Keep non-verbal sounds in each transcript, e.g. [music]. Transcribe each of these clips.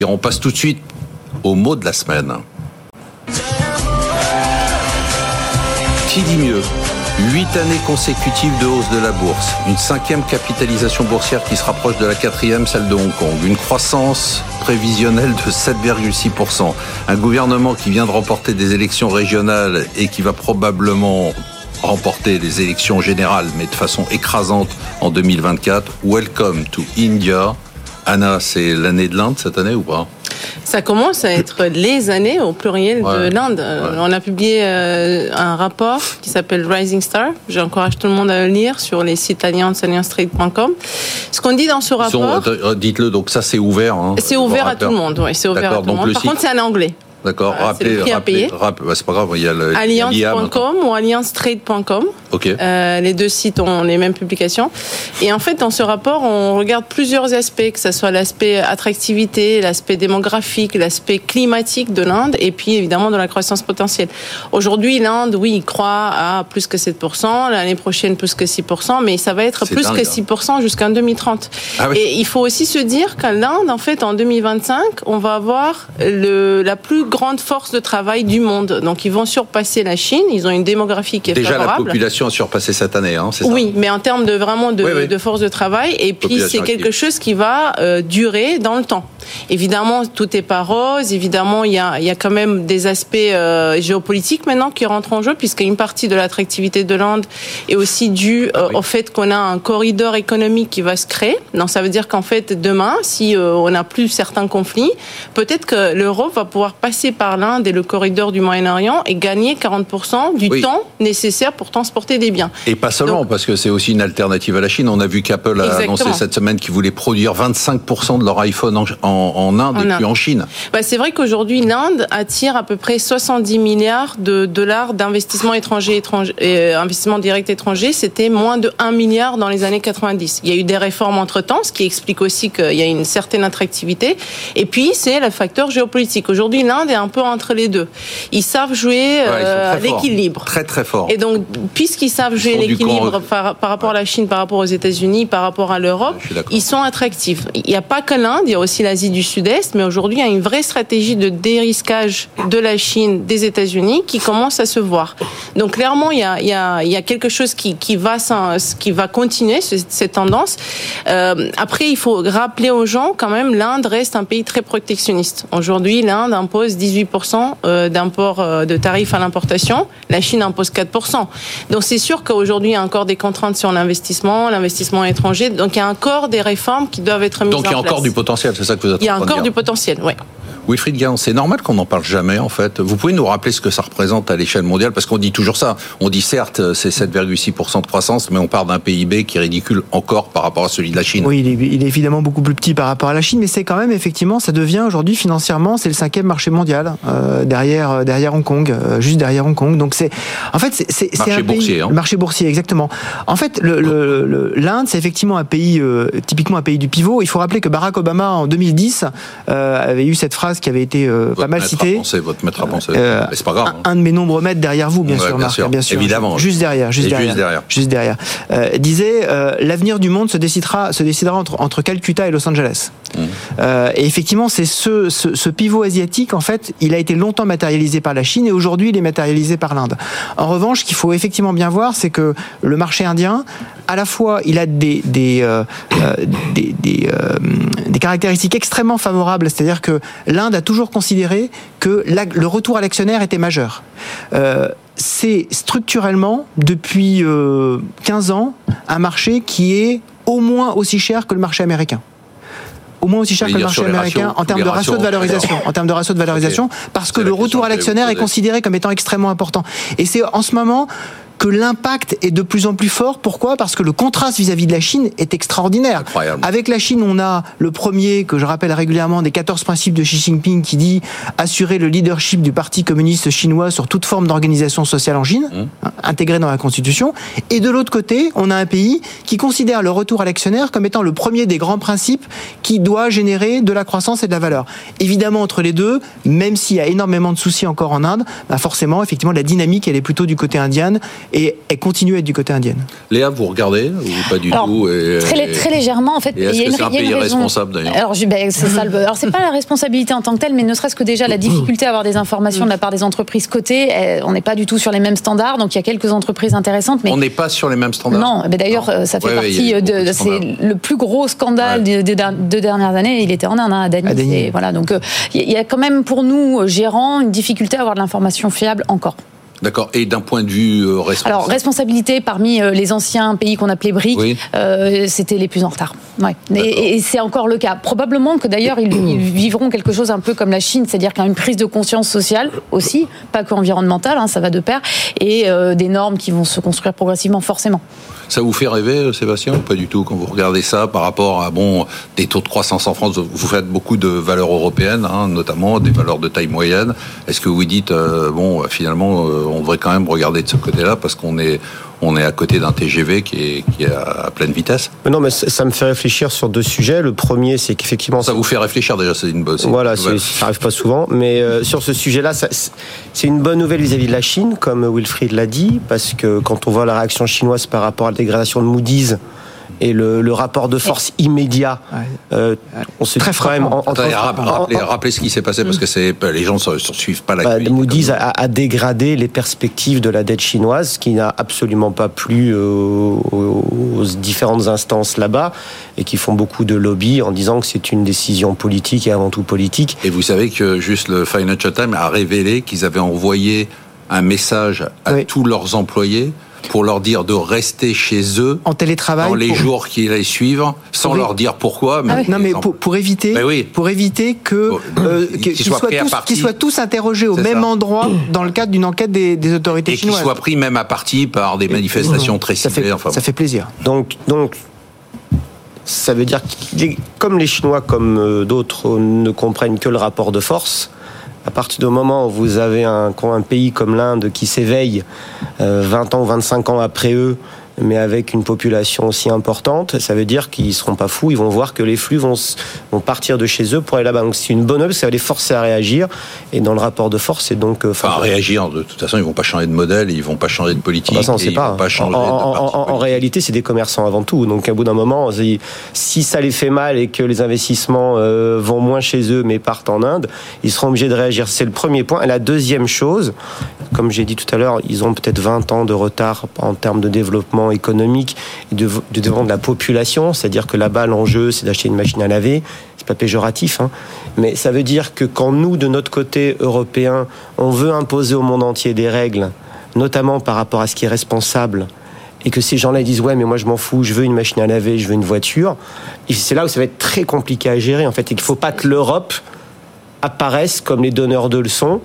Et on passe tout de suite au mot de la semaine. Qui dit mieux? Huit années consécutives de hausse de la bourse, une cinquième capitalisation boursière qui se rapproche de la quatrième, celle de Hong Kong, une croissance prévisionnelle de 7,6%, un gouvernement qui vient de remporter des élections régionales et qui va probablement remporter les élections générales, mais de façon écrasante en 2024. Welcome to India. Anna, c'est l'année de l'Inde cette année ou pas? Ça commence à être les années au pluriel de l'Inde. On a publié euh, un rapport qui s'appelle Rising Star. J'encourage tout le monde à le lire sur les sites alliance, alliancetrade.com. Ce qu'on dit dans ce rapport. Euh, dites-le, donc ça c'est ouvert. Hein, c'est ouvert à tout le monde, oui, c'est ouvert à tout le monde. Par contre, c'est en anglais. D'accord. rappelez, rappelez, rappelez c'est pas grave. Il y a le alliance.com ou alliancetrade.com. Ok. Euh, les deux sites ont les mêmes publications. Et en fait, dans ce rapport, on regarde plusieurs aspects, que ce soit l'aspect attractivité, l'aspect démographique, l'aspect climatique de l'Inde, et puis évidemment de la croissance potentielle. Aujourd'hui, l'Inde, oui, il croit à plus que 7%, l'année prochaine plus que 6%, mais ça va être plus que 6% hein. jusqu'en 2030. Ah et il faut aussi se dire qu'en l'Inde, en fait, en 2025, on va avoir le, la plus grande force de travail du monde. Donc ils vont surpasser la Chine. Ils ont une démographie qui est Déjà, favorable. la population a surpassé cette année, hein, c'est ça Oui, mais en termes de vraiment de, force de travail. Et puis c'est quelque chose qui va euh, durer dans le temps. Évidemment, tout est pas rose. Évidemment, il y a, il y a quand même des aspects euh, géopolitiques maintenant qui rentrent en jeu, puisqu'une partie de l'attractivité de l'Inde est aussi due euh, au fait qu'on a un corridor économique qui va se créer. Donc ça veut dire qu'en fait, demain, si on n'a plus certains conflits, peut-être que l'Europe va pouvoir passer par l'Inde et le corridor du Moyen-Orient et gagner 40% du temps nécessaire pour transporter des biens. Et pas seulement, parce que c'est aussi une alternative à la Chine. On a vu qu'Apple a annoncé cette semaine qu'ils voulaient produire 25% de leur iPhone en, Inde et puis en Chine. Bah, c'est vrai qu'aujourd'hui, l'Inde attire à peu près 70 milliards de dollars d'investissement étranger, étranger, euh, investissement direct étranger. C'était moins de 1 milliard dans les années 90. Il y a eu des réformes entre-temps, ce qui explique aussi qu'il y a une certaine attractivité. Et puis, c'est le facteur géopolitique. Aujourd'hui, l'Inde est un peu entre les deux. Ils savent jouer euh, l'équilibre. Très très fort. Et donc, puisqu'ils savent jouer l'équilibre par, rapport à la Chine, par rapport aux États-Unis, par rapport à l'Europe, ils sont attractifs. Il n'y a pas que l'Inde, il y a aussi l'Asie du Sud-Est, mais aujourd'hui, il y a une vraie stratégie de dérisquage de la Chine, des États-Unis, qui commence à se voir. Donc, clairement, il y a, il y a, il y a quelque chose qui, qui, va, qui va continuer, cette tendance. Euh, après, il faut rappeler aux gens, quand même, l'Inde reste un pays très protectionniste. Aujourd'hui, l'Inde impose 18% euh, d'import euh, de tarifs à l'importation. La Chine impose 4%. Donc c'est sûr qu'aujourd'hui, il y a encore des contraintes sur l'investissement, l'investissement étranger. Donc il y a encore des réformes qui doivent être mises en place. Donc il y a encore du potentiel, c'est ça que vous Il y a encore du potentiel, oui. Wilfried Gain, c'est normal qu'on n'en parle jamais en fait. Vous pouvez nous rappeler ce que ça représente à l'échelle mondiale Parce qu'on dit toujours ça. On dit certes c'est 7,6% de croissance, mais on parle d'un PIB qui est ridicule encore par rapport à celui de la Chine. Oui, il est, évidemment beaucoup plus petit par rapport à la Chine, mais c'est quand même effectivement, ça devient aujourd'hui financièrement, c'est le cinquième marché mondial euh, derrière euh, derrière Hong Kong, euh, juste derrière Hong Kong. Donc c'est en fait c'est marché un boursier, hein. marché boursier exactement. En fait, l'Inde le, c'est effectivement un pays typiquement un pays du pivot. Il faut rappeler que Barack Obama en 2010 avait eu cette phrase qui avait été euh, pas mal cité. votre maître à penser. Euh, c'est pas grave. Hein. Un, de mes nombreux maîtres derrière vous, bien, sûr, bien, sûr, bien sûr. Évidemment. Juste derrière, juste derrière, juste derrière. Euh, disait l'avenir du monde se décidera, se décidera entre, entre Calcutta et Los Angeles. Mmh. et effectivement, c'est ce, ce, ce, pivot asiatique, en fait, il a été longtemps matérialisé par la Chine et aujourd'hui, il est matérialisé par l'Inde. En revanche, ce qu'il faut effectivement bien voir, c'est que le marché indien, à la fois, il a des, des, des, des, des caractéristiques extrêmement favorables, c'est-à-dire que l'Inde a toujours considéré que le retour à l'actionnaire était majeur. Euh, c'est structurellement, depuis 15 euh, ans, un marché qui est au moins aussi cher que le marché américain. Au moins aussi cher que le marché américain en termes de ratio de valorisation, en termes de ratio de valorisation, parce que le retour à l'actionnaire est considéré comme étant extrêmement important. Et c'est en ce moment que l'impact est de plus en plus fort. Pourquoi? Parce que le contraste vis-à-vis de la Chine est extraordinaire. Avec la Chine, on a le premier, que je rappelle régulièrement, des 14 principes de Xi Jinping qui dit assurer le leadership du Parti communiste chinois sur toute forme d'organisation sociale en Chine, mmh. Hein, intégrée dans la Constitution. Et de l'autre côté, on a un pays qui considère le retour à l'actionnaire comme étant le premier des grands principes qui doit générer de la croissance et de la valeur. Évidemment, entre les deux, même s'il y a énormément de soucis encore en Inde, bah forcément, effectivement, la dynamique, elle est plutôt du côté indien et elle continue à être du côté indienne. Léa, vous regardez ou pas du tout très, très, légèrement, en fait. Est-ce que c'est un pays responsable d'ailleurs Alors, ben, c'est ça. [laughs] Alors, c'est pas la responsabilité en tant que telle, mais ne serait-ce que déjà la difficulté à avoir des informations de la part des entreprises cotées. Eh, on n'est pas du tout sur les mêmes standards, donc il y a quelques entreprises intéressantes. Mais on n'est pas sur les mêmes standards. Non, mais d'ailleurs, euh, ça fait partie de. C'est le plus gros scandale des, deux dernières années. Il était en Inde, hein, à Dany. Voilà, donc euh, il y a quand même pour nous gérants une difficulté à avoir de l'information fiable encore. D'accord. Et d'un point de vue euh, Alors responsabilité parmi euh, les anciens pays qu'on appelait BRIC, euh, c'était les plus en retard. Ouais. Et, c'est encore le cas. Probablement que d'ailleurs ils, vivront quelque chose un peu comme la Chine, c'est-à-dire qu'il y a une prise de conscience sociale aussi, pas que environnementale, hein, ça va de pair, et des normes qui vont se construire progressivement forcément. Ça vous fait rêver, euh, Sébastien, ou pas du tout quand vous regardez ça par rapport à bon des taux de croissance en France Vous faites beaucoup de valeurs européennes, hein, notamment des valeurs de taille moyenne. Est-ce que vous dites euh, bon, finalement, euh, on devrait quand même regarder de ce côté-là parce qu'on est on est à côté d'un TGV qui est, qui est, à pleine vitesse. non, mais ça me fait réfléchir sur deux sujets. Le premier, c'est qu'effectivement... Ça vous fait réfléchir déjà, c'est une bonne... Voilà, ça arrive pas souvent. Mais euh, sur ce sujet-là, c'est une bonne nouvelle vis-à-vis de la Chine, comme Wilfried l'a dit, parce que quand on voit la réaction chinoise par rapport à la dégradation de Moody's, et le, rapport de force immédiat. Euh, on se très quand même. En, rappelez, ce qui s'est passé parce que c'est les gens ne suivent pas la. Bah, Moody's a, dégradé les perspectives de la dette chinoise, ce qui n'a absolument pas plu aux, aux différentes instances là-bas et qui font beaucoup de lobby en disant que c'est une décision politique et avant tout politique. Et vous savez que juste le Financial Times a révélé qu'ils avaient envoyé un message à tous leurs employés pour leur dire de rester chez eux en télétravail dans les jours qui les suivent, sans leur dire pourquoi. Mais non, mais pour, éviter, pour éviter que euh, qu'ils soient, soient, tous interrogés au même endroit [clears throat] dans le cadre d'une enquête des, autorités chinoises. Et qu'ils soient pris même à partie par des manifestations très ciblées. Ça fait, ça fait plaisir. Donc, donc ça veut dire que comme les Chinois, comme euh, d'autres, ne comprennent que le rapport de force à partir du moment où vous avez un, pays comme l'Inde qui s'éveille 20 euh, ans ou 25 ans après eux mais avec une population aussi importante, ça veut dire qu'ils seront pas fous, ils vont voir que les flux vont, vont partir de chez eux pour aller là-bas. Donc c'est une bonne œuvre, ça va les forcer à réagir. Et dans le rapport de force, c'est donc. Euh, enfin, à réagir. De toute façon, ils vont pas changer de modèle, ils vont pas changer de politique. Ah, ça, on sait pas. en, réalité, c'est des commerçants avant tout. Donc, à bout d'un moment, si ça les fait mal et que les investissements euh, vont moins chez eux, mais partent en Inde, ils seront obligés de réagir. C'est le premier point. Et la deuxième chose, comme j'ai dit tout à l'heure, ils ont peut-être 20 ans de retard en termes de développement économique et de, de développement de la population. C'est-à-dire que là-bas, l'enjeu, c'est d'acheter une machine à laver. C'est pas péjoratif, hein. mais ça veut dire que quand nous, de notre côté européen, on veut imposer au monde entier des règles, notamment par rapport à ce qui est responsable, et que ces gens-là disent ouais mais moi je m'en fous, je veux une machine à laver, je veux une voiture, c'est là où ça va être très compliqué à gérer en fait, et qu'il ne faut pas que l'Europe apparaisse comme les donneurs de leçons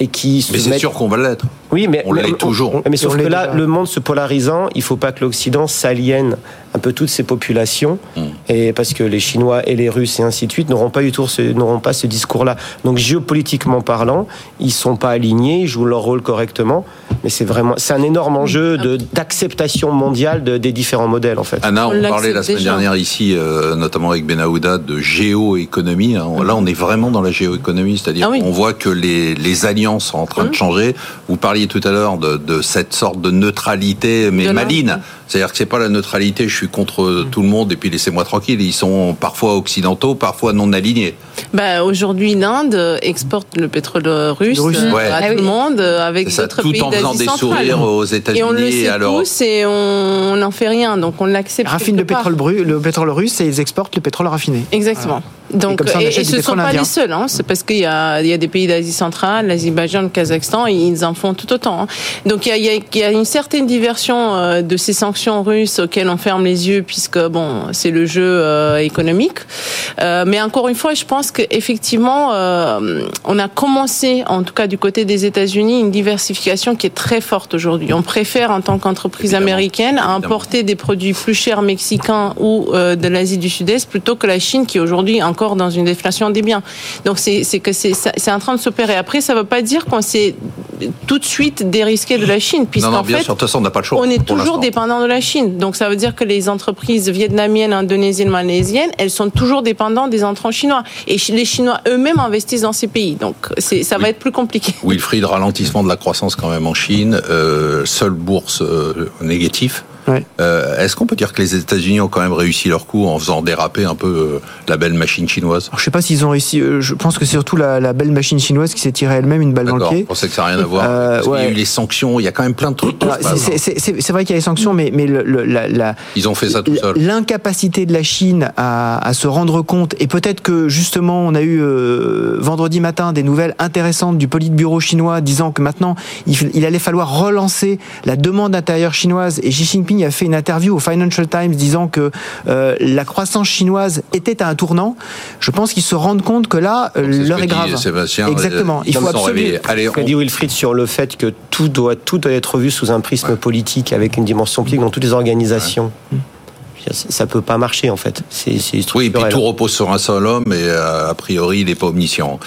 et qui Mais c'est sûr qu'on va l'être. Oui, mais on l'est toujours. mais sauf que là, le monde se polarisant, il ne faut pas que l'Occident s'aliène un peu toutes ces populations, hmm. et parce que les Chinois et les Russes et ainsi de suite n'auront pas du tout n'auront pas ce discours-là. Donc géopolitiquement parlant, ils sont pas alignés, ils jouent leur rôle correctement, mais c'est vraiment c'est un énorme enjeu de d'acceptation mondiale de, des différents modèles en fait. Anna, on, parlait la semaine dernière ici, euh, notamment avec Benahouda, de géoéconomie. Hein. Là, on est vraiment dans la géoéconomie, c'est-à-dire ah qu'on voit que les, les alliances sont en train de hum. changer. Vous parliez tout à l'heure de, de, cette sorte de neutralité, mais maline. C'est-à-dire que c'est pas la neutralité, je suis contre tout le monde et puis laissez-moi tranquille. Ils sont parfois occidentaux, parfois non alignés. Bah, aujourd'hui, l'Inde exporte le pétrole russe, euh, à tout le monde avec d'autres pays Tout en faisant des sourires aux États-Unis et on le sait tous et on n'en fait rien, donc on l'accepte. Raffine le pétrole, brut, le pétrole russe et ils exportent le pétrole raffiné. Exactement. Donc, et, ce ne sont pas les seuls, hein. c'est parce qu'il y a, il y a des pays d'Asie centrale, l'Azerbaïdjan, le Kazakhstan, ils en font tout autant. Hein. Donc il y, a, il y, a, une certaine diversion euh, de ces sanctions russes auxquelles on ferme les yeux, puisque bon, c'est le jeu euh, économique. Euh, mais encore une fois, je pense qu'effectivement, euh, on a commencé, en tout cas du côté des États-Unis, une diversification qui est très forte aujourd'hui. On préfère, en tant qu'entreprise américaine, importer des produits plus chers mexicains ou de l'Asie du Sud-Est plutôt que la Chine, qui aujourd'hui encore dans une déflation des biens. Donc c'est que c'est en train de s'opérer. Après, ça ne veut pas dire qu'on s'est tout de suite dérisquer de la Chine, puisqu'en fait, sûr, on n'a pas le choix. On est toujours dépendant de la Chine. Donc ça veut dire que les entreprises vietnamiennes, indonésiennes, malaisiennes, elles sont toujours dépendantes des entrants chinois. Et les Chinois eux-mêmes investissent dans ces pays. Donc ça va être plus compliqué. Wilfried, ralentissement de la croissance quand même en Chine, euh, seule bourse euh, négative. Euh, est-ce qu'on peut dire que les États-Unis ont quand même réussi leur coup en faisant déraper un peu euh, la belle machine chinoise? Je ne sais pas s'ils ont réussi. Euh, je pense que c'est surtout la, belle machine chinoise qui s'est tirée elle-même une balle dans le pied. Je pensais que ça n'a rien à voir. parce Il y a eu les sanctions. Il y a quand même plein de trucs. C'est vrai qu'il y a les sanctions, mais, mais la, ils ont fait ça tout seuls. L'incapacité de la Chine à, se rendre compte et peut-être que justement on a eu vendredi matin des nouvelles intéressantes du Politburo chinois disant que maintenant il, il allait falloir relancer la demande intérieure chinoise et Xi Jinping a fait une interview au Financial Times disant que euh, la croissance chinoise était à un tournant. Je pense qu'ils se rendent compte que là, l'heure est grave. Exactement. Il faut absolument. Allez, on... dit Wilfried sur le fait que tout doit tout doit être vu sous un prisme politique avec une dimension politique dans toutes les organisations. Ouais ça peut pas marcher en fait. C'est oui, et puis tout repose sur un seul homme et euh, a priori il n'est pas omniscient.